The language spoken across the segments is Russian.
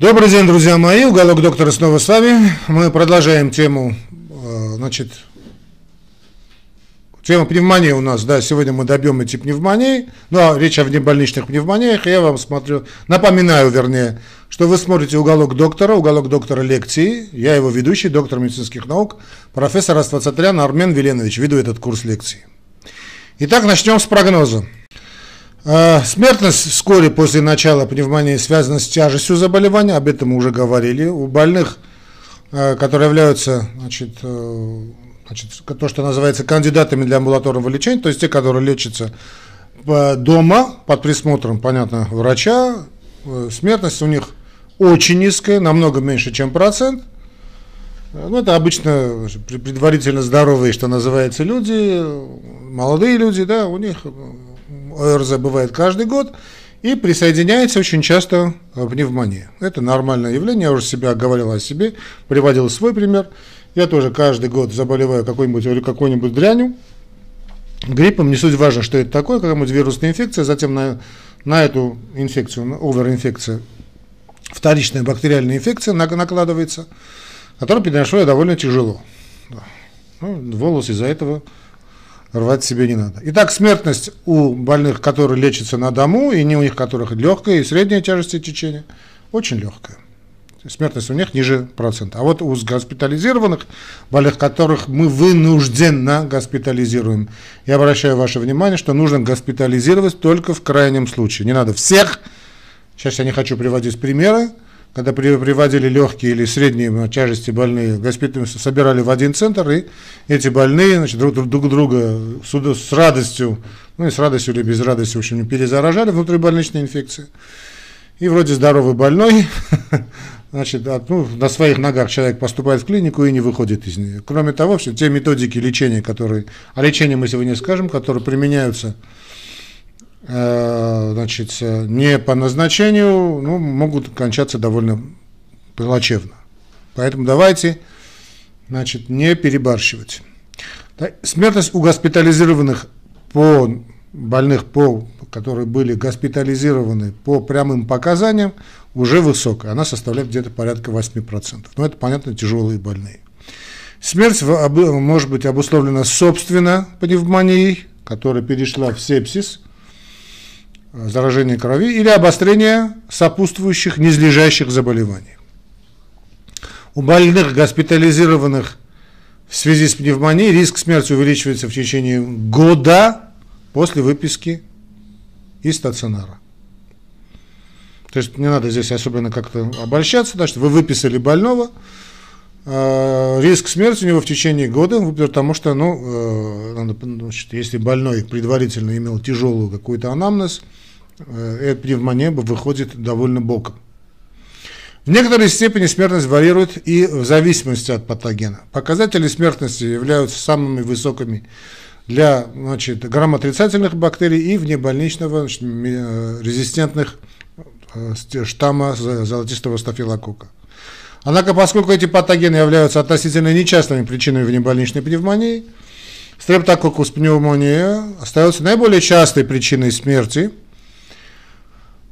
Добрый день, друзья мои. Уголок доктора снова с вами. Мы продолжаем тему, э, значит, тема пневмонии у нас, да, сегодня мы добьем эти пневмонии, ну, а речь о внебольничных пневмониях, я вам смотрю, напоминаю, вернее, что вы смотрите уголок доктора, уголок доктора лекции, я его ведущий, доктор медицинских наук, профессор Аствацатрян Армен Веленович, веду этот курс лекций. Итак, начнем с прогноза. А, смертность вскоре после начала пневмонии связана с тяжестью заболевания, об этом мы уже говорили. У больных, а, которые являются, значит, э, значит, то, что называется кандидатами для амбулаторного лечения, то есть те, которые лечатся дома под присмотром, понятно, врача, э, смертность у них очень низкая, намного меньше, чем процент. Ну, это обычно предварительно здоровые, что называется, люди, молодые люди, да, у них ОРЗ бывает каждый год, и присоединяется очень часто пневмония. Это нормальное явление, я уже себя говорил о себе, приводил свой пример. Я тоже каждый год заболеваю какой-нибудь или какой-нибудь дрянью, гриппом, не суть важно, что это такое, какая-нибудь вирусная инфекция, затем на, на эту инфекцию, на оверинфекция, вторичная бактериальная инфекция накладывается, которую переношу я довольно тяжело. Ну, волос из-за этого рвать себе не надо. Итак, смертность у больных, которые лечатся на дому, и не у них, которых легкая и средняя тяжесть течения, очень легкая. Смертность у них ниже процента. А вот у госпитализированных больных, которых мы вынужденно госпитализируем, я обращаю ваше внимание, что нужно госпитализировать только в крайнем случае. Не надо всех, сейчас я не хочу приводить примеры, когда приводили легкие или средние тяжести больные, госпитали собирали в один центр, и эти больные значит, друг, друг друга с радостью, ну и с радостью или без радости, в общем, перезаражали внутрибольничные инфекции. И вроде здоровый больной, значит, ну, на своих ногах человек поступает в клинику и не выходит из нее. Кроме того, все те методики лечения, которые, а лечение мы сегодня скажем, которые применяются значит, не по назначению, ну, могут кончаться довольно плачевно. Поэтому давайте, значит, не перебарщивать. Смертность у госпитализированных по больных, по, которые были госпитализированы по прямым показаниям, уже высокая. Она составляет где-то порядка 8%. Но это, понятно, тяжелые больные. Смерть может быть обусловлена собственно пневмонией, которая перешла в сепсис – заражение крови или обострение сопутствующих низлежащих заболеваний. У больных, госпитализированных в связи с пневмонией, риск смерти увеличивается в течение года после выписки из стационара. То есть не надо здесь особенно как-то обольщаться, да, что вы выписали больного, риск смерти у него в течение года, потому что, ну, э, значит, если больной предварительно имел тяжелую какую-то анамнез, Э, эта пневмония выходит довольно боком. В некоторой степени смертность варьирует и в зависимости от патогена. Показатели смертности являются самыми высокими для значит, грамотрицательных бактерий и внебольничного значит, э, резистентных э, штамма золотистого стафилококка. Однако, поскольку эти патогены являются относительно нечастыми причинами внебольничной пневмонии, стрептококкус пневмония остается наиболее частой причиной смерти –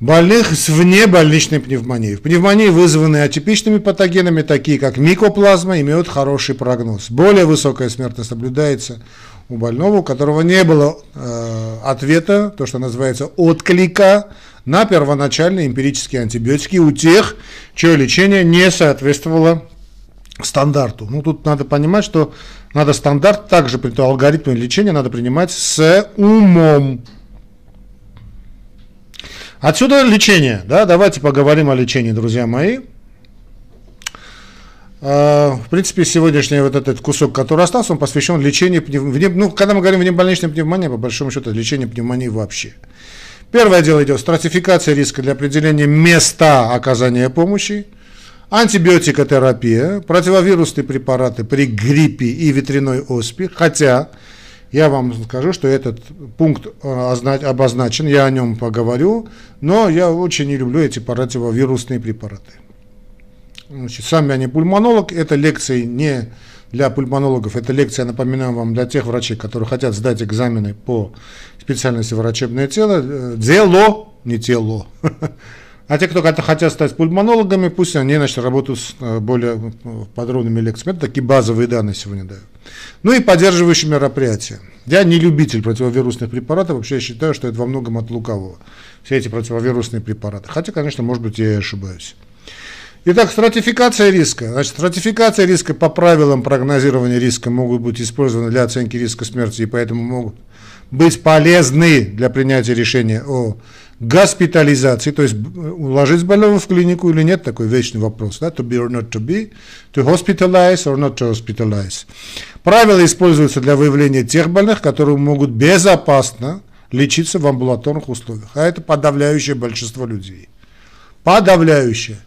больных с внебольничной пневмонией. Пневмонии, вызванные атипичными патогенами, такие как микоплазма, имеют хороший прогноз. Более высокая смертность наблюдается у больного, у которого не было э, ответа, то, что называется отклика на первоначальные эмпирические антибиотики у тех, чье лечение не соответствовало стандарту. Ну, тут надо понимать, что надо стандарт также, алгоритмы лечения надо принимать с умом. Отсюда лечение. Да? Давайте поговорим о лечении, друзья мои. А, в принципе, сегодняшний вот этот кусок, который остался, он посвящен лечению пневмонии. Ну, когда мы говорим внебольничной пневмонии, по большому счету, лечение пневмонии вообще. Первое дело идет стратификация риска для определения места оказания помощи, антибиотикотерапия, противовирусные препараты при гриппе и ветряной оспе, хотя я вам скажу, что этот пункт э, обозначен, я о нем поговорю, но я очень не люблю эти противовирусные препараты. Значит, сам я не пульмонолог, это лекции не для пульмонологов, это лекция, напоминаю вам, для тех врачей, которые хотят сдать экзамены по специальности врачебное тело, э, дело, не тело, А те, кто хотят стать пульмонологами, пусть они значит, работают с э, более подробными лекциями. Это такие базовые данные сегодня даю. Ну и поддерживающие мероприятия. Я не любитель противовирусных препаратов, вообще я считаю, что это во многом от лукавого. Все эти противовирусные препараты. Хотя, конечно, может быть, я и ошибаюсь. Итак, стратификация риска. Значит, стратификация риска по правилам прогнозирования риска могут быть использованы для оценки риска смерти и поэтому могут быть полезны для принятия решения о госпитализации, то есть уложить больного в клинику или нет, такой вечный вопрос, да, to be or not to be, to hospitalize or not to hospitalize. Правила используются для выявления тех больных, которые могут безопасно лечиться в амбулаторных условиях, а это подавляющее большинство людей. Подавляющее.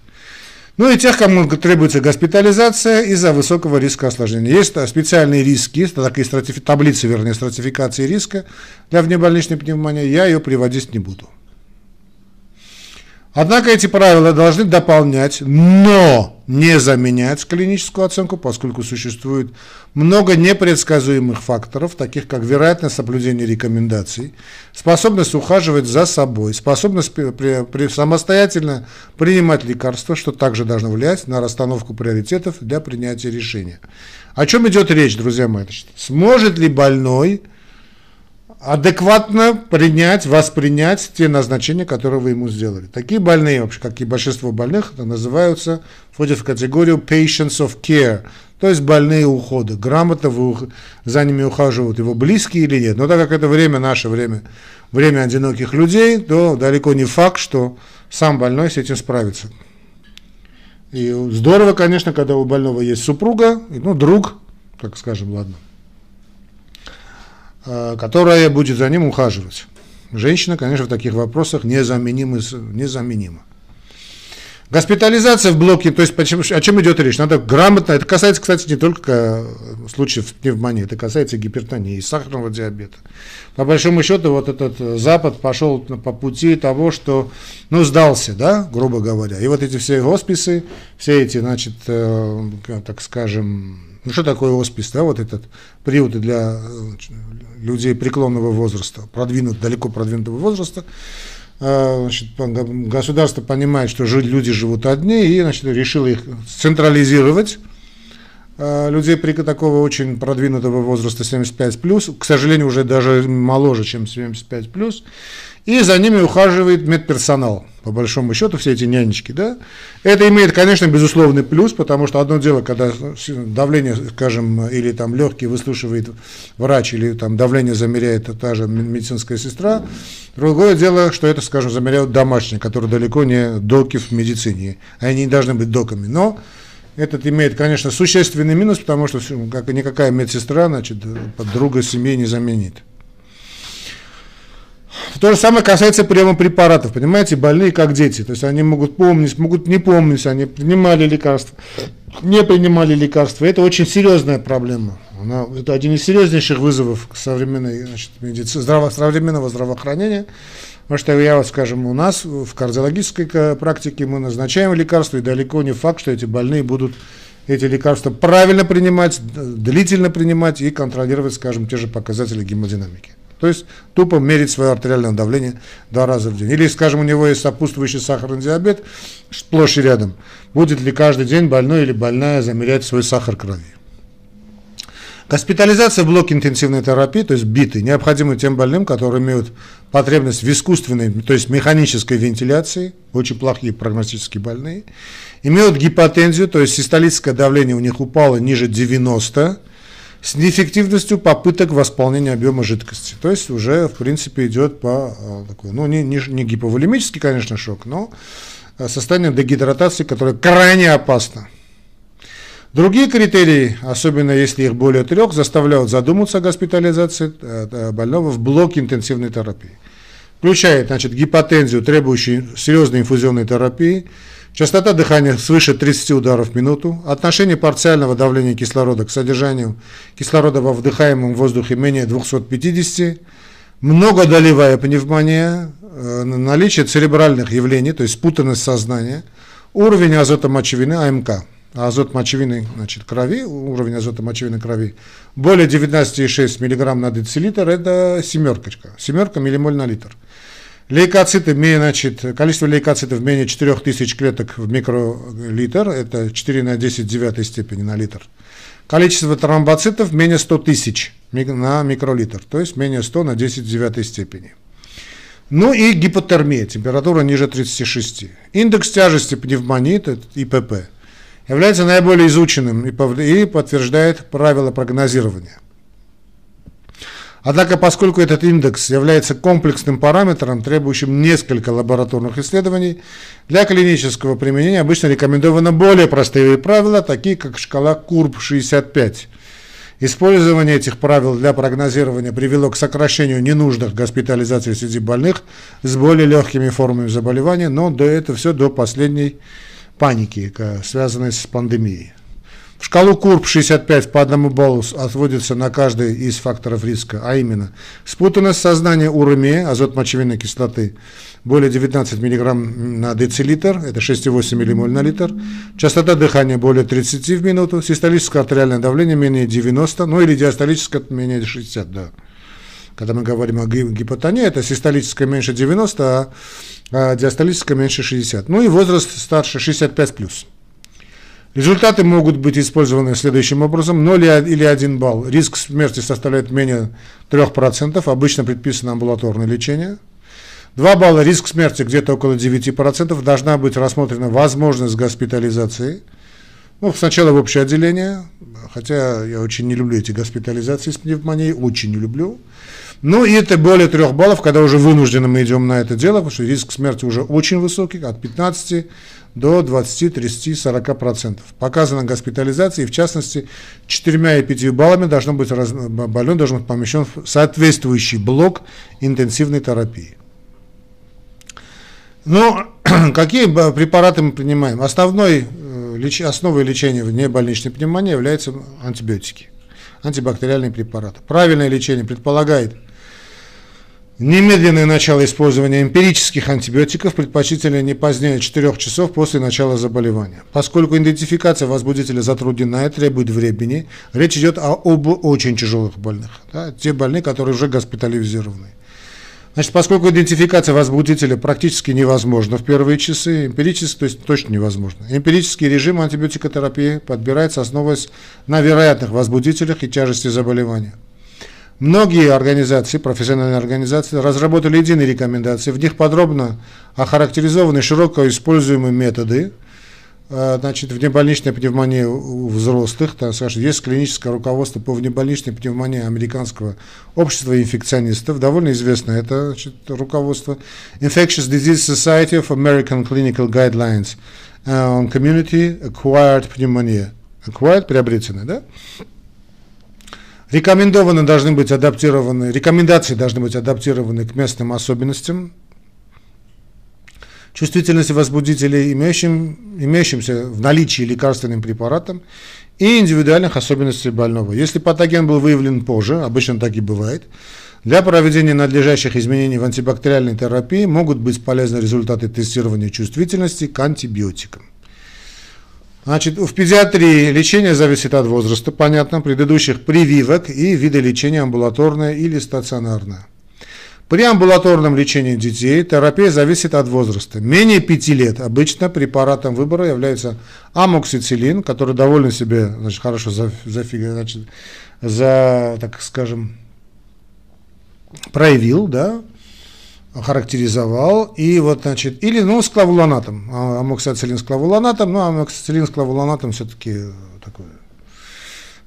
Ну и тех, кому требуется госпитализация из-за высокого риска осложнения. Есть специальные риски, такие стратифи, таблицы, вернее, стратификации риска для внебольничной пневмонии, я ее приводить не буду. Однако эти правила должны дополнять, но не заменять клиническую оценку, поскольку существует много непредсказуемых факторов, таких как вероятность соблюдения рекомендаций, способность ухаживать за собой, способность при, при, самостоятельно принимать лекарства, что также должно влиять на расстановку приоритетов для принятия решения. О чем идет речь, друзья мои? Сможет ли больной адекватно принять, воспринять те назначения, которые вы ему сделали. Такие больные, вообще, как и большинство больных, это называются, входят в категорию patients of care, то есть больные ухода. Грамотно вы, за ними ухаживают его близкие или нет. Но так как это время, наше время, время одиноких людей, то далеко не факт, что сам больной с этим справится. И здорово, конечно, когда у больного есть супруга, ну, друг, так скажем, ладно, которая будет за ним ухаживать. Женщина, конечно, в таких вопросах незаменима. незаменима. Госпитализация в блоке, то есть почему, о чем идет речь? Надо грамотно, это касается, кстати, не только э, случаев пневмонии, это касается гипертонии, сахарного диабета. По большому счету, вот этот Запад пошел по пути того, что, ну, сдался, да, грубо говоря. И вот эти все хосписы, все эти, значит, э, так скажем, ну что такое хоспис, да, вот этот приют для э, людей преклонного возраста, продвинут, далеко продвинутого возраста, э, значит, государство понимает, что люди живут одни, и значит, решило их централизировать, э, людей при такого очень продвинутого возраста 75 плюс, к сожалению, уже даже моложе, чем 75 плюс, и за ними ухаживает медперсонал, по большому счету, все эти нянечки, да. Это имеет, конечно, безусловный плюс, потому что одно дело, когда давление, скажем, или там легкие выслушивает врач, или там давление замеряет та же медицинская сестра, другое дело, что это, скажем, замеряют домашние, которые далеко не доки в медицине, они не должны быть доками, но этот имеет, конечно, существенный минус, потому что как, никакая медсестра, значит, друга семьи не заменит. То же самое касается приема препаратов. Понимаете, больные как дети. То есть они могут помнить, могут не помнить, они принимали лекарства, не принимали лекарства. Это очень серьезная проблема. Она, это один из серьезнейших вызовов современной, значит, медици, здраво, современного здравоохранения. Потому что я вот, скажем, у нас в кардиологической практике мы назначаем лекарства, и далеко не факт, что эти больные будут эти лекарства правильно принимать, длительно принимать и контролировать, скажем, те же показатели гемодинамики. То есть тупо мерить свое артериальное давление два раза в день. Или, скажем, у него есть сопутствующий сахарный диабет, сплошь и рядом. Будет ли каждый день больной или больная замерять свой сахар крови? Госпитализация в блоке интенсивной терапии, то есть биты, необходима тем больным, которые имеют потребность в искусственной, то есть механической вентиляции, очень плохие прогностические больные, имеют гипотензию, то есть систолическое давление у них упало ниже 90, с неэффективностью попыток восполнения объема жидкости. То есть уже, в принципе, идет по а, такой, ну, не, не, не гиповолемический, конечно, шок, но а, состояние дегидратации, которое крайне опасно. Другие критерии, особенно если их более трех, заставляют задуматься о госпитализации э, больного в блоке интенсивной терапии. Включает значит, гипотензию, требующую серьезной инфузионной терапии, Частота дыхания свыше 30 ударов в минуту. Отношение парциального давления кислорода к содержанию кислорода во вдыхаемом воздухе менее 250. Многодолевая пневмония, э, наличие церебральных явлений, то есть спутанность сознания, уровень азота мочевины, АМК, азот мочевины значит, крови, уровень азота мочевины крови более 19,6 мг на децилитр, это семерка, семерка миллимоль на литр. Лейкоциты, значит, количество лейкоцитов менее 4000 клеток в микролитр, это 4 на 10 девятой степени на литр. Количество тромбоцитов менее 100 тысяч на микролитр, то есть менее 100 на 10 девятой степени. Ну и гипотермия, температура ниже 36. Индекс тяжести пневмонии, это ИПП, является наиболее изученным и подтверждает правила прогнозирования. Однако, поскольку этот индекс является комплексным параметром, требующим несколько лабораторных исследований, для клинического применения обычно рекомендованы более простые правила, такие как шкала КУРБ-65. Использование этих правил для прогнозирования привело к сокращению ненужных госпитализаций среди больных с более легкими формами заболевания, но до этого все до последней паники, связанной с пандемией. Шкалу КУРП 65 по одному баллу отводится на каждый из факторов риска, а именно спутанность сознания уремия, азот мочевинной кислоты, более 19 мг на децилитр, это 6,8 ммоль на литр, частота дыхания более 30 в минуту, систолическое артериальное давление менее 90, ну или диастолическое менее 60, да. Когда мы говорим о гипотонии, это систолическое меньше 90, а, а диастолическое меньше 60. Ну и возраст старше 65 плюс. Результаты могут быть использованы следующим образом. 0 или 1 балл. Риск смерти составляет менее 3%. Обычно предписано амбулаторное лечение. 2 балла риск смерти где-то около 9%. Должна быть рассмотрена возможность госпитализации. Ну, сначала в общее отделение, хотя я очень не люблю эти госпитализации с пневмонией, очень не люблю. Ну и это более 3 баллов, когда уже вынуждены мы идем на это дело, потому что риск смерти уже очень высокий, от 15 до 20, 30, 40 процентов. Показана госпитализация, и в частности 4 и 5 баллами должно быть, больной должен быть помещен в соответствующий блок интенсивной терапии. Ну, какие препараты мы принимаем? Основной, э, основой лечения внебольничной пневмонии являются антибиотики, антибактериальные препараты. Правильное лечение предполагает – Немедленное начало использования эмпирических антибиотиков предпочтительно не позднее 4 часов после начала заболевания. Поскольку идентификация возбудителя затруднена и требует времени, речь идет о, об очень тяжелых больных, да, те больные, которые уже госпитализированы. Значит, поскольку идентификация возбудителя практически невозможна в первые часы, эмпирически, то есть точно невозможно, эмпирический режим антибиотикотерапии подбирается, основываясь на вероятных возбудителях и тяжести заболевания. Многие организации, профессиональные организации, разработали единые рекомендации. В них подробно охарактеризованы широко используемые методы. Э, значит, внебольничная пневмония у взрослых, так скажем, есть клиническое руководство по внебольничной пневмонии американского общества инфекционистов, довольно известно это значит, руководство. Infectious Disease Society of American Clinical Guidelines э, on Community Acquired Pneumonia. Acquired, приобретенная, да? Рекомендованы должны быть адаптированы, рекомендации должны быть адаптированы к местным особенностям чувствительности возбудителей, имеющим, имеющимся в наличии лекарственным препаратом и индивидуальных особенностей больного. Если патоген был выявлен позже, обычно так и бывает, для проведения надлежащих изменений в антибактериальной терапии могут быть полезны результаты тестирования чувствительности к антибиотикам. Значит, в педиатрии лечение зависит от возраста, понятно, предыдущих прививок и вида лечения амбулаторное или стационарное. При амбулаторном лечении детей терапия зависит от возраста. Менее 5 лет обычно препаратом выбора является амоксициллин, который довольно себе значит, хорошо за, за, значит, за, так скажем, проявил, да, характеризовал, и вот, значит, или, ну, с клавулонатом, а, амоксициллин с клавулонатом, ну, амоксициллин с клавулонатом все-таки такой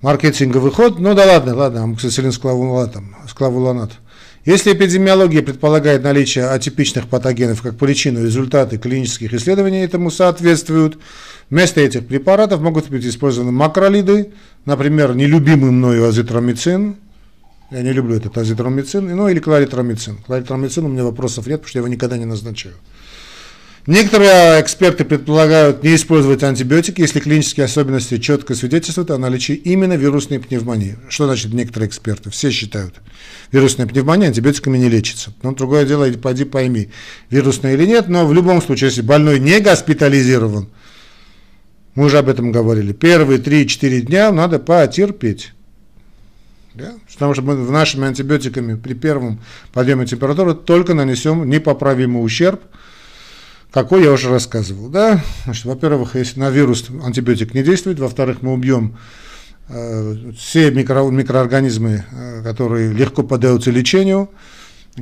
маркетинговый ход, ну, да ладно, ладно, амоксициллин с клавулонатом, с клавулонатом. Если эпидемиология предполагает наличие атипичных патогенов как причину, результаты клинических исследований этому соответствуют, вместо этих препаратов могут быть использованы макролиды, например, нелюбимый мною азитромицин, я не люблю этот азитромицин, ну или кларитромицин. Кларитромицин у меня вопросов нет, потому что я его никогда не назначаю. Некоторые эксперты предполагают не использовать антибиотики, если клинические особенности четко свидетельствуют о наличии именно вирусной пневмонии. Что значит некоторые эксперты? Все считают, вирусная пневмония антибиотиками не лечится. Но другое дело, пойди пойми, вирусная или нет, но в любом случае, если больной не госпитализирован, мы уже об этом говорили, первые 3-4 дня надо потерпеть Да? Потому что мы нашими антибиотиками при первом подъеме температуры только нанесем непоправимый ущерб, какой я уже рассказывал. Да? Значит, во-первых, если на вирус антибиотик не действует, во-вторых, мы убьем э, все микро, микроорганизмы, э, которые легко поддаются лечению,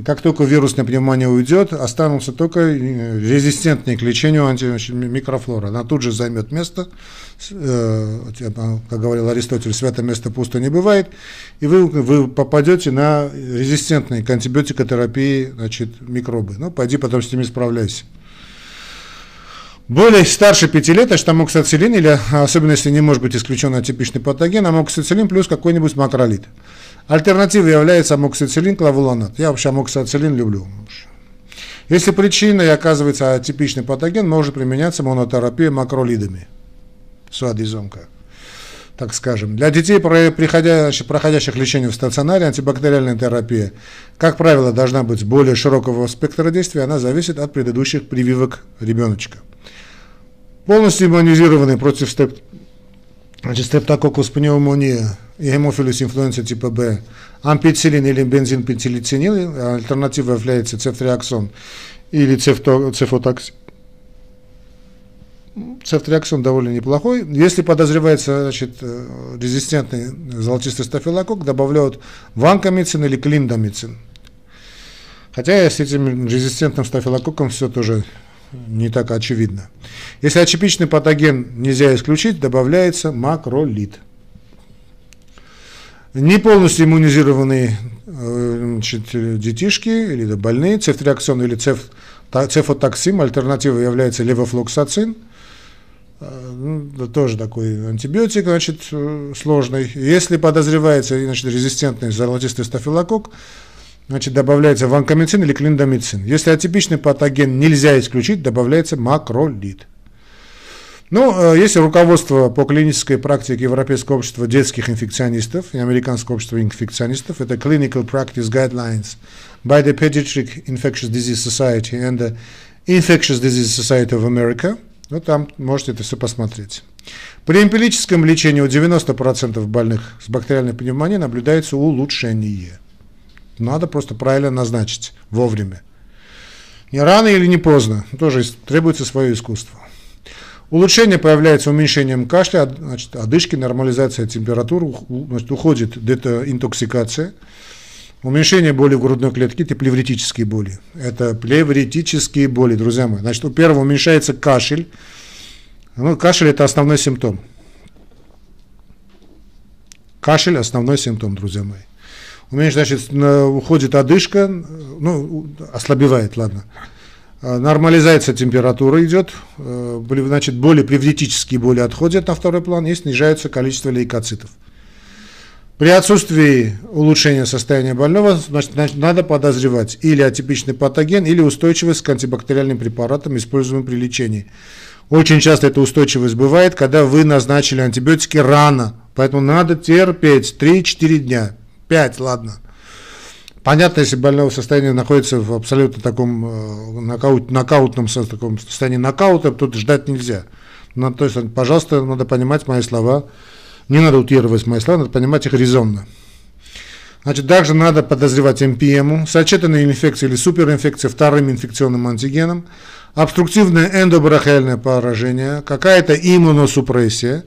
как только вирусная пневмония уйдет, останутся только э, резистентные к лечению антимикрофлора. Она тут же займет место, э, как говорил Аристотель, святое место пусто не бывает, и вы, вы попадете на резистентные к антибиотикотерапии значит, микробы. Ну, пойди потом с ними справляйся. Более старше 5 лет, это амоксициллин, или особенно если не может быть исключен атипичный патоген, амоксициллин плюс какой-нибудь макролит. Альтернативой является амоксициллин, клавулонат. Я вообще амоксициллин люблю. Если причиной оказывается атипичный патоген, может применяться монотерапия макролидами. Суадизомка. Так скажем. Для детей, проходящих, проходящих лечение в стационаре, антибактериальная терапия, как правило, должна быть более широкого спектра действия, она зависит от предыдущих прививок ребеночка. Полностью иммунизированный против степ... значит, стептококус пневмония и гемофилус инфлюенса типа Б, ампицилин или бензинпицилицинил, альтернатива является цефтриаксон или цефотоксин. Цефтриаксон довольно неплохой. Если подозревается значит, э, резистентный золотистый стафилококк, добавляют ванкомицин или клиндомицин. Хотя с этим резистентным стафилококком все тоже не так очевидно. Если атипичный патоген нельзя исключить, добавляется макролит не полностью иммунизированные э, значит, детишки или больные, цефтриаксон или цеф, цефотоксим, альтернативой является левофлоксацин, э, ну, тоже такой антибиотик, значит, э, сложный. Если подозревается значит, резистентный золотистый стафилококк, значит, добавляется ванкомицин или клиндомицин. Если атипичный патоген нельзя исключить, добавляется макролид. Ну, э, есть руководство по клинической практике Европейского общества детских инфекционистов и Американского общества инфекционистов. Это Clinical Practice Guidelines by the Pediatric Infectious Disease Society and the Infectious Disease Society of America. Ну, там можете это все посмотреть. При эмпирическом лечении у 90% больных с бактериальной пневмонией наблюдается улучшение. Надо просто правильно назначить вовремя. Не рано или не поздно, тоже требуется свое искусство. Улучшение появляется уменьшением кашля, значит, одышки, нормализация температуры, значит, уходит интоксикация, уменьшение боли в грудной клетке, это плевритические боли. Это плевритические боли, друзья мои. Значит, у первого уменьшается кашель. Ну, кашель это основной симптом. Кашель основной симптом, друзья мои. У значит, уходит одышка, ну, ослабевает, ладно. А, нормализация температуры идет, э, значит, боли, привритические боли отходят на второй план и снижается количество лейкоцитов. При отсутствии улучшения состояния больного значит, надо подозревать или атипичный патоген, или устойчивость к антибактериальным препаратам, используемым при лечении. Очень часто эта устойчивость бывает, когда вы назначили антибиотики рано, поэтому надо терпеть 3-4 дня, 5, ладно. Понятно, если больного состояние находится в абсолютно таком э, нокаут, нокаутном таком состоянии нокаута, тут ждать нельзя. Ну, то есть, пожалуйста, надо понимать мои слова. Не надо утировать мои слова, надо понимать их резонно. Значит, также надо подозревать МПМ, сочетанные инфекции или суперинфекции вторым инфекционным антигеном, обструктивное эндобрахиальное поражение, какая-то иммуносупрессия,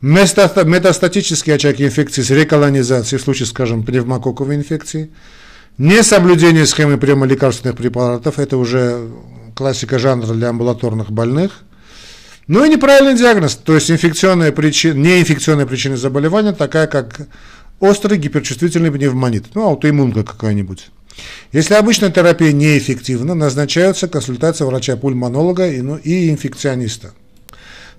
метастатические очаги инфекции с реколонизацией, в случае, скажем, пневмококковой инфекции – Несоблюдение схемы приема лекарственных препаратов – это уже классика жанра для амбулаторных больных. Ну и неправильный диагноз, то есть инфекционная причина, неинфекционная причина заболевания, такая как острый гиперчувствительный пневмонит, ну аутоиммунка какая-нибудь. Если обычная терапия неэффективна, назначаются консультация врача-пульмонолога и, ну, и инфекциониста.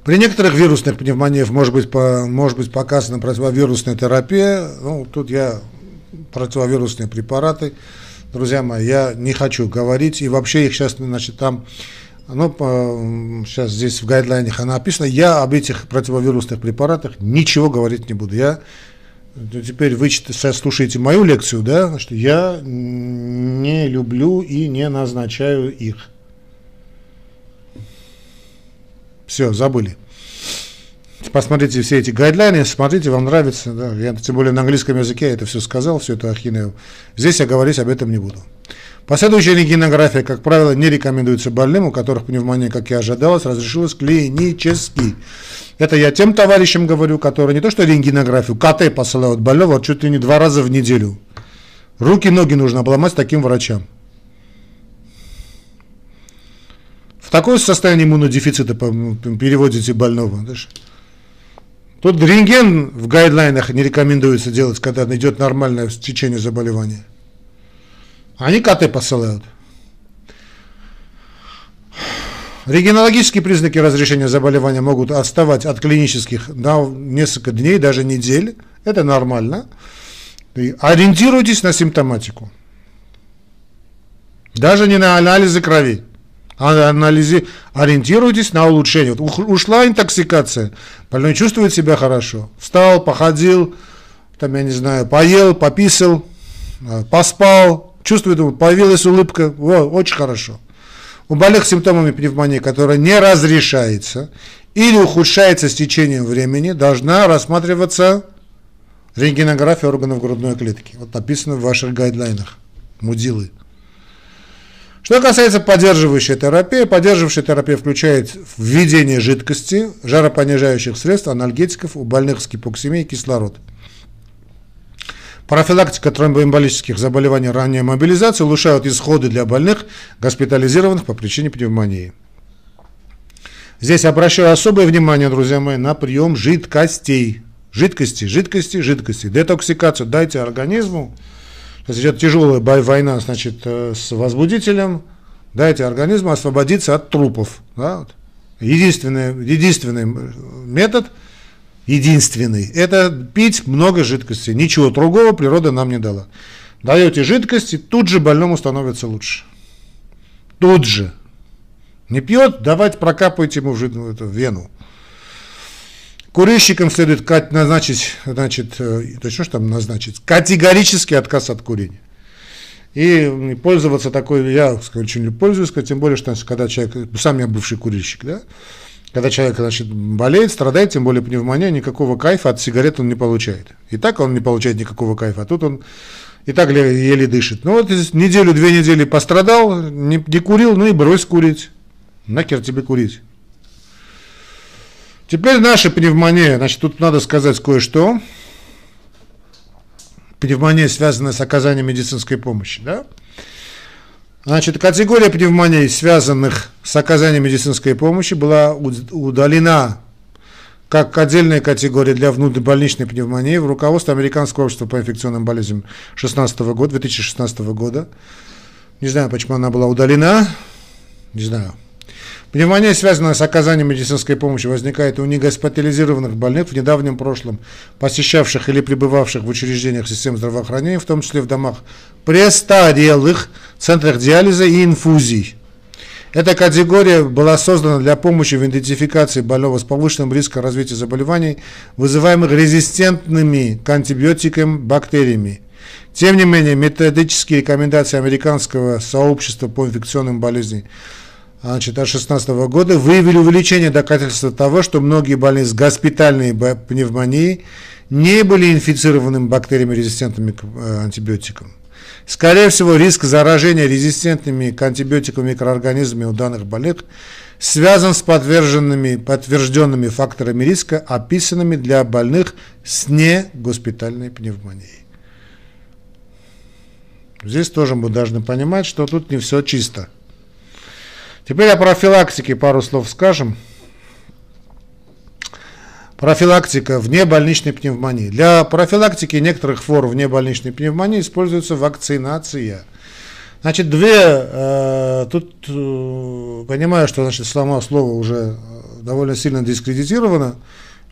При некоторых вирусных пневмониях может быть, по, может быть показана противовирусная терапия. Ну, тут я противовирусные препараты. Друзья мои, я не хочу говорить, и вообще их сейчас, значит, там, ну, сейчас здесь в гайдлайнах она написано, я об этих противовирусных препаратах ничего говорить не буду. Я ну, теперь вы сейчас слушаете мою лекцию, да, что я не люблю и не назначаю их. Все, забыли. Посмотрите все эти гайдлайны, смотрите, вам нравится, да, я тем более на английском языке это все сказал, всю эту ахинею. Здесь я говорить об этом не буду. Последующая рентгенография, как правило, не рекомендуется больным, у которых пневмония, как и ожидалось, разрешилась клинически. Это я тем товарищам говорю, которые не то что рентгенографию, КТ посылают больного чуть ли не два раза в неделю. Руки, ноги нужно обломать таким врачам. В такое состояние иммунодефицита переводите больного. Тут рентген в гайдлайнах не рекомендуется делать, когда идет нормальное течение заболевания. Они КТ посылают. Регенологические признаки разрешения заболевания могут отставать от клинических на несколько дней, даже недель. Это нормально. И ориентируйтесь на симптоматику. Даже не на анализы крови. А анализе ориентируйтесь на улучшение. Вот ушла интоксикация, больной чувствует себя хорошо. Встал, походил, там, я не знаю, поел, пописал, э, поспал, чувствует, появилась улыбка, О, очень хорошо. У больных симптомами пневмонии, которая не разрешается или ухудшается с течением времени, должна рассматриваться рентгенография органов грудной клетки. Вот написано в ваших гайдлайнах, мудилы. Что касается поддерживающей терапии, поддерживающая терапия включает введение жидкости, жаропонижающих средств, анальгетиков у больных с гипоксимией и кислород. Профилактика тромбоэмболических заболеваний ранняя мобилизация улучшают исходы для больных, госпитализированных по причине пневмонии. Здесь обращаю особое внимание, друзья мои, на прием жидкостей. Жидкости, жидкости, жидкости. Детоксикацию дайте организму. Сейчас идет тяжелая война, значит, э, с возбудителем. Дайте организму освободиться от трупов. Да? Единственный, единственный метод – единственный, это пить много жидкости. Ничего другого природа нам не дала. Даете жидкости, тут же больному становится лучше. Тут же. Не пьет, давайте прокапывайте ему в, вену. Курильщикам следует назначить, значит, э, то что ж там назначить, категорический отказ от курения. И пользоваться такой, я, очень пользуюсь, тем более, что когда человек, сам я бывший курильщик, да, когда человек значит, болеет, страдает, тем более пневмония, никакого кайфа от сигарет он не получает. И так он не получает никакого кайфа, а тут он и так еле дышит. Ну вот неделю-две недели пострадал, не, не курил, ну и брось курить. Нахер тебе курить. Теперь наша пневмония. Значит, тут надо сказать кое-что. Пневмония связана с оказанием медицинской помощи. Да? Значит, категория пневмоний, связанных с оказанием медицинской помощи, была удалена как отдельная категория для внутрибольничной пневмонии в руководстве Американского общества по инфекционным болезням 16 года, 2016 года. Не знаю, почему она была удалена, не знаю. Пневмония, связанная с оказанием медицинской помощи, возникает у негоспитализированных больных в недавнем прошлом, посещавших или пребывавших в учреждениях систем здравоохранения, в том числе в домах престарелых, центрах диализа и инфузий. Эта категория была создана для помощи в идентификации больного с повышенным риском развития заболеваний, вызываемых резистентными к антибиотикам бактериями. Тем не менее, методические рекомендации американского сообщества по инфекционным болезням значит, от 2016 года выявили увеличение доказательства того, что многие больные с госпитальной пневмонией не были инфицированы бактериями, резистентными к э, антибиотикам. Скорее всего, риск заражения резистентными к антибиотикам микроорганизмами у данных больных связан с подтвержденными, подтвержденными факторами риска, описанными для больных с негоспитальной пневмонией. Здесь тоже мы должны понимать, что тут не все чисто. Теперь о профилактике пару слов скажем. Профилактика внебольничной пневмонии. Для профилактики некоторых форм внебольничной пневмонии используется вакцинация. Значит, две, э, тут э, понимаю, что значит, само слово уже довольно сильно дискредитировано,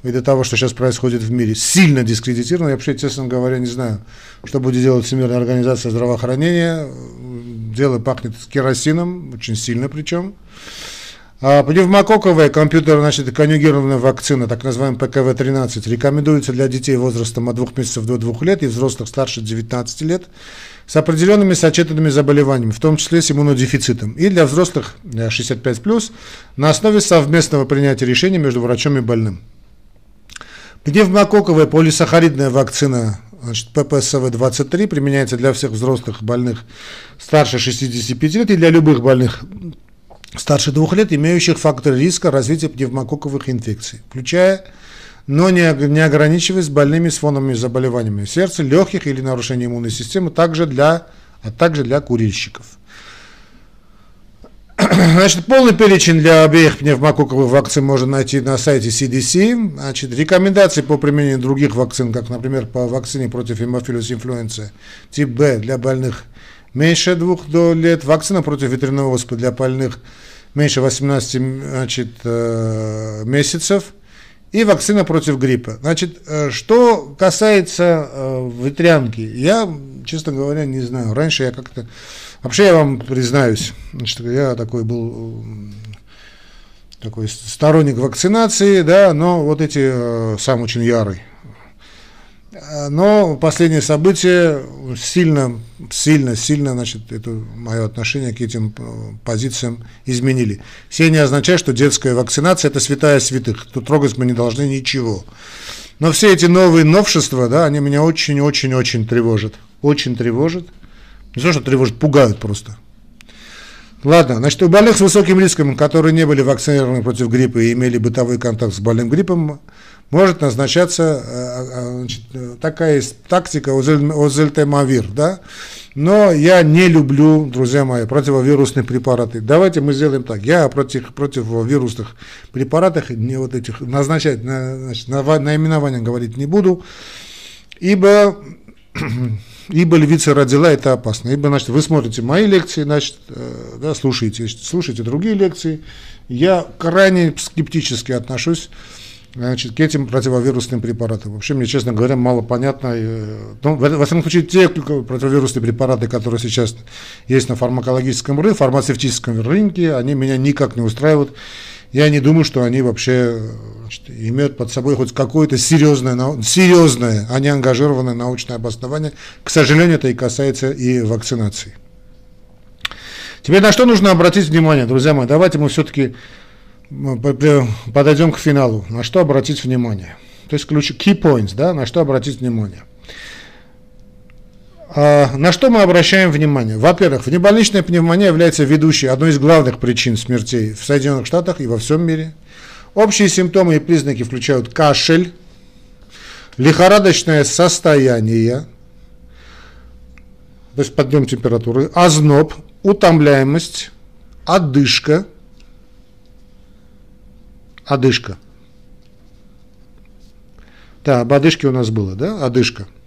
ввиду того, что сейчас происходит в мире, сильно дискредитировано. Я вообще, честно говоря, не знаю, что будет делать Всемирная организация здравоохранения. Дело пахнет керосином, очень сильно причем. А пневмококковая компьютер, конъюгированная вакцина, так называемая ПКВ-13, рекомендуется для детей возрастом от 2 месяцев до 2 лет и взрослых старше 19 лет с определенными сочетанными заболеваниями, в том числе с иммунодефицитом, и для взрослых 65+, на основе совместного принятия решения между врачом и больным. Пневмококковая полисахаридная вакцина значит, ППСВ-23 применяется для всех взрослых больных старше 65 лет и для любых больных старше двух лет, имеющих факторы риска развития пневмококковых инфекций, включая, но не, не ограничиваясь больными с фоновыми заболеваниями сердца, легких или нарушения иммунной системы, также для, а также для курильщиков. Значит, полный перечень для обеих пневмококковых вакцин можно найти на сайте CDC. Значит, рекомендации по применению других вакцин, как, например, по вакцине против хемофилус инфлюенции тип Б для больных меньше двух лет, вакцина против ветряной оспы для больных меньше 18 значит, э, месяцев и вакцина против гриппа. Значит, э, что касается э, ветрянки, я, честно говоря, не знаю. Раньше я как-то Вообще я вам признаюсь, что я такой был такой сторонник вакцинации, да, но вот эти э, сам очень ярый. Но последние события сильно, сильно, сильно, значит, это мое отношение к этим э, позициям изменили. Все не означает, что детская вакцинация это святая святых. Тут трогать мы не должны ничего. Но все эти новые новшества, да, они меня очень-очень-очень тревожат. Очень тревожат. Не то, что тревожат, пугают просто. Ладно, значит, у больных с высоким риском, которые не были вакцинированы против гриппа и имели бытовой контакт с больным гриппом, может назначаться э, э, значит, такая тактика озельтемавир, да? Но я не люблю, друзья мои, противовирусные препараты. Давайте мы сделаем так. Я против противовирусных препаратов не вот этих назначать, значит, наименования говорить не буду, ибо ибо львица родила, это опасно. Ибо, значит, вы смотрите мои лекции, значит, э, да, слушаете, слушаете другие лекции. Я крайне скептически отношусь значит, к этим противовирусным препаратам. Вообще, мне, честно говоря, мало понятно. Э, ну, в, во всяком случае, те противовирусные препараты, которые сейчас есть на фармакологическом рынке, фармацевтическом рынке, они меня никак не устраивают я не думаю, что они вообще значит, имеют под собой хоть какое-то серьезное, серьезное, а не ангажированное научное обоснование. К сожалению, это и касается и вакцинации. Теперь на что нужно обратить внимание, друзья мои? Давайте мы все-таки подойдем к финалу. На что обратить внимание? То есть ключ, key points, да, на что обратить внимание. А, на что мы обращаем внимание? Во-первых, внебольничная пневмония является ведущей, одной из главных причин смертей в Соединенных Штатах и во всем мире. Общие симптомы и признаки включают кашель, лихорадочное состояние, то есть подъем температуры, озноб, утомляемость, одышка, одышка. Да, об одышке у нас было, да, одышка –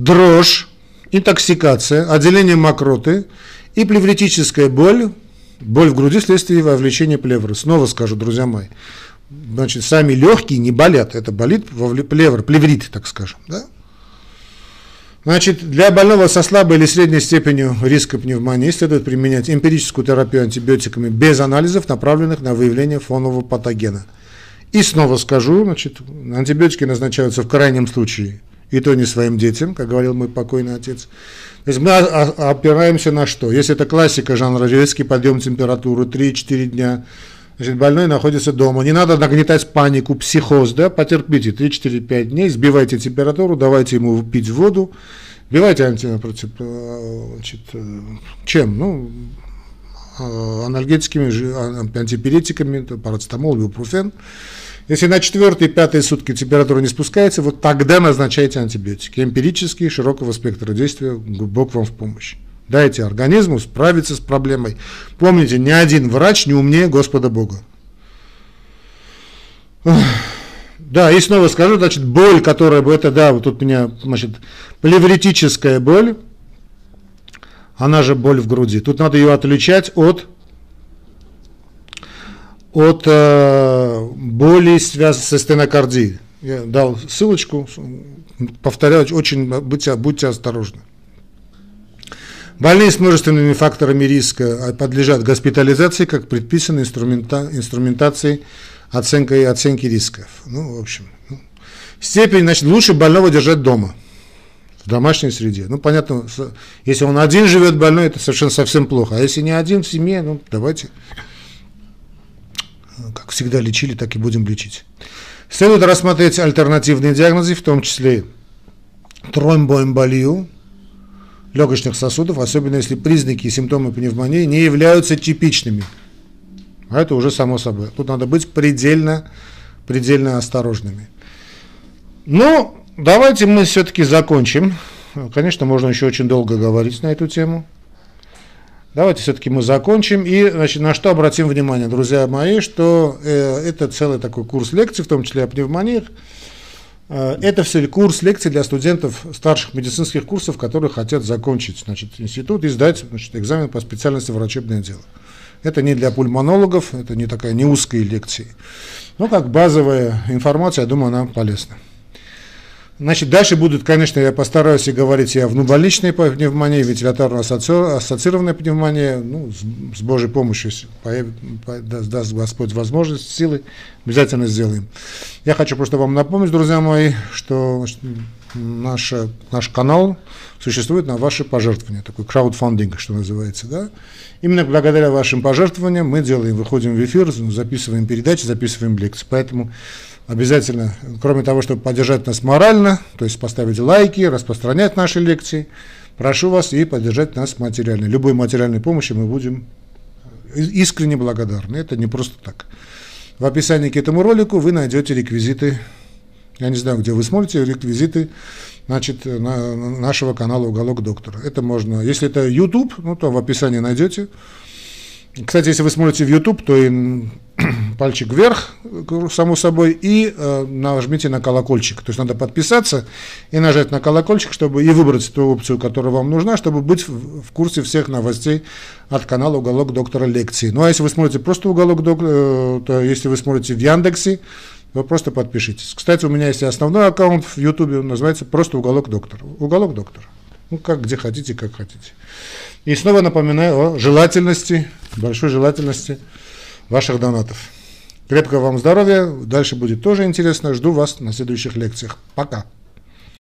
дрожь, интоксикация, отделение мокроты и плевритическая боль, боль в груди вследствие вовлечения плевры. Снова скажу, друзья мои, значит, сами легкие не болят, это болит плевр, плеврит, так скажем, да? Значит, для больного со слабой или средней степенью риска пневмонии следует применять эмпирическую терапию антибиотиками без анализов, направленных на выявление фонового патогена. И снова скажу, значит, антибиотики назначаются в крайнем случае и то не своим детям, как говорил мой покойный отец. То есть мы опираемся на что? Если это классика жанра резкий подъем температуры 3-4 дня, значит, больной находится дома. Не надо нагнетать панику, психоз, да, потерпите 3-4-5 дней, сбивайте температуру, давайте ему пить воду, Бивайте антипротив, э, э, чем? Ну, э, анальгетиками, антипиретиками, парацетамол, ибупрофен. Если на четвертые, пятые сутки температура не спускается, вот тогда назначайте антибиотики. Эмпирические, широкого спектра действия, Бог вам в помощь. Дайте организму справиться с проблемой. Помните, ни один врач не умнее Господа Бога. Да, и снова скажу, значит, боль, которая бы это, да, вот тут у меня, значит, плевритическая боль, она же боль в груди. Тут надо ее отличать от от э, боли, связанной со стенокардией. Я дал ссылочку, повторяю, очень будьте, будьте осторожны. Больные с множественными факторами риска подлежат госпитализации, как предписано инструмента, инструментацией оценкой, оценки рисков. Ну, в общем, ну. степень, значит, лучше больного держать дома, в домашней среде. Ну, понятно, если он один живет больной, это совершенно совсем плохо. А если не один в семье, ну, давайте как всегда лечили, так и будем лечить. Следует рассмотреть альтернативные диагнозы, в том числе тромбоэмболию легочных сосудов, особенно если признаки и симптомы пневмонии не являются типичными. А это уже само собой. Тут надо быть предельно, предельно осторожными. Ну, давайте мы все-таки закончим. Конечно, можно еще очень долго говорить на эту тему. Давайте все-таки мы закончим. И значит, на что обратим внимание, друзья мои, что э, это целый такой курс лекций, в том числе о пневмониях. Э, это все курс лекций для студентов старших медицинских курсов, которые хотят закончить значит, институт и сдать значит, экзамен по специальности врачебное дело. Это не для пульмонологов, это не такая не узкая лекция. Но как базовая информация, я думаю, она полезна. Значит, дальше будут, конечно, я постараюсь и говорить и о внубольничной пневмонии, вентиляторно-ассоциированной пневмонии, ну, с, с Божьей помощью, по, по, даст Господь возможность, силы, обязательно сделаем. Я хочу просто вам напомнить, друзья мои, что наш, наш канал существует на ваши пожертвования, такой краудфандинг, что называется, да. Именно благодаря вашим пожертвованиям мы делаем, выходим в эфир, записываем передачи, записываем лекции. Поэтому обязательно, кроме того, чтобы поддержать нас морально, то есть поставить лайки, распространять наши лекции, прошу вас и поддержать нас материально. Любой материальной помощи мы будем искренне благодарны. Это не просто так. В описании к этому ролику вы найдете реквизиты, я не знаю, где вы смотрите, реквизиты значит, на, нашего канала «Уголок доктора». Это можно, если это YouTube, ну, то в описании найдете. Кстати, если вы смотрите в YouTube, то и пальчик вверх, само собой, и э, нажмите на колокольчик. То есть надо подписаться и нажать на колокольчик, чтобы и выбрать ту опцию, которая вам нужна, чтобы быть в, в курсе всех новостей от канала «Уголок доктора лекции». Ну а если вы смотрите просто «Уголок доктора», э, то если вы смотрите в Яндексе, вы просто подпишитесь. Кстати, у меня есть основной аккаунт в Ютубе, называется просто «Уголок доктора». «Уголок доктора». Ну, как, где хотите, как хотите. И снова напоминаю о желательности, большой желательности ваших донатов. Крепкого вам здоровья, дальше будет тоже интересно, жду вас на следующих лекциях. Пока!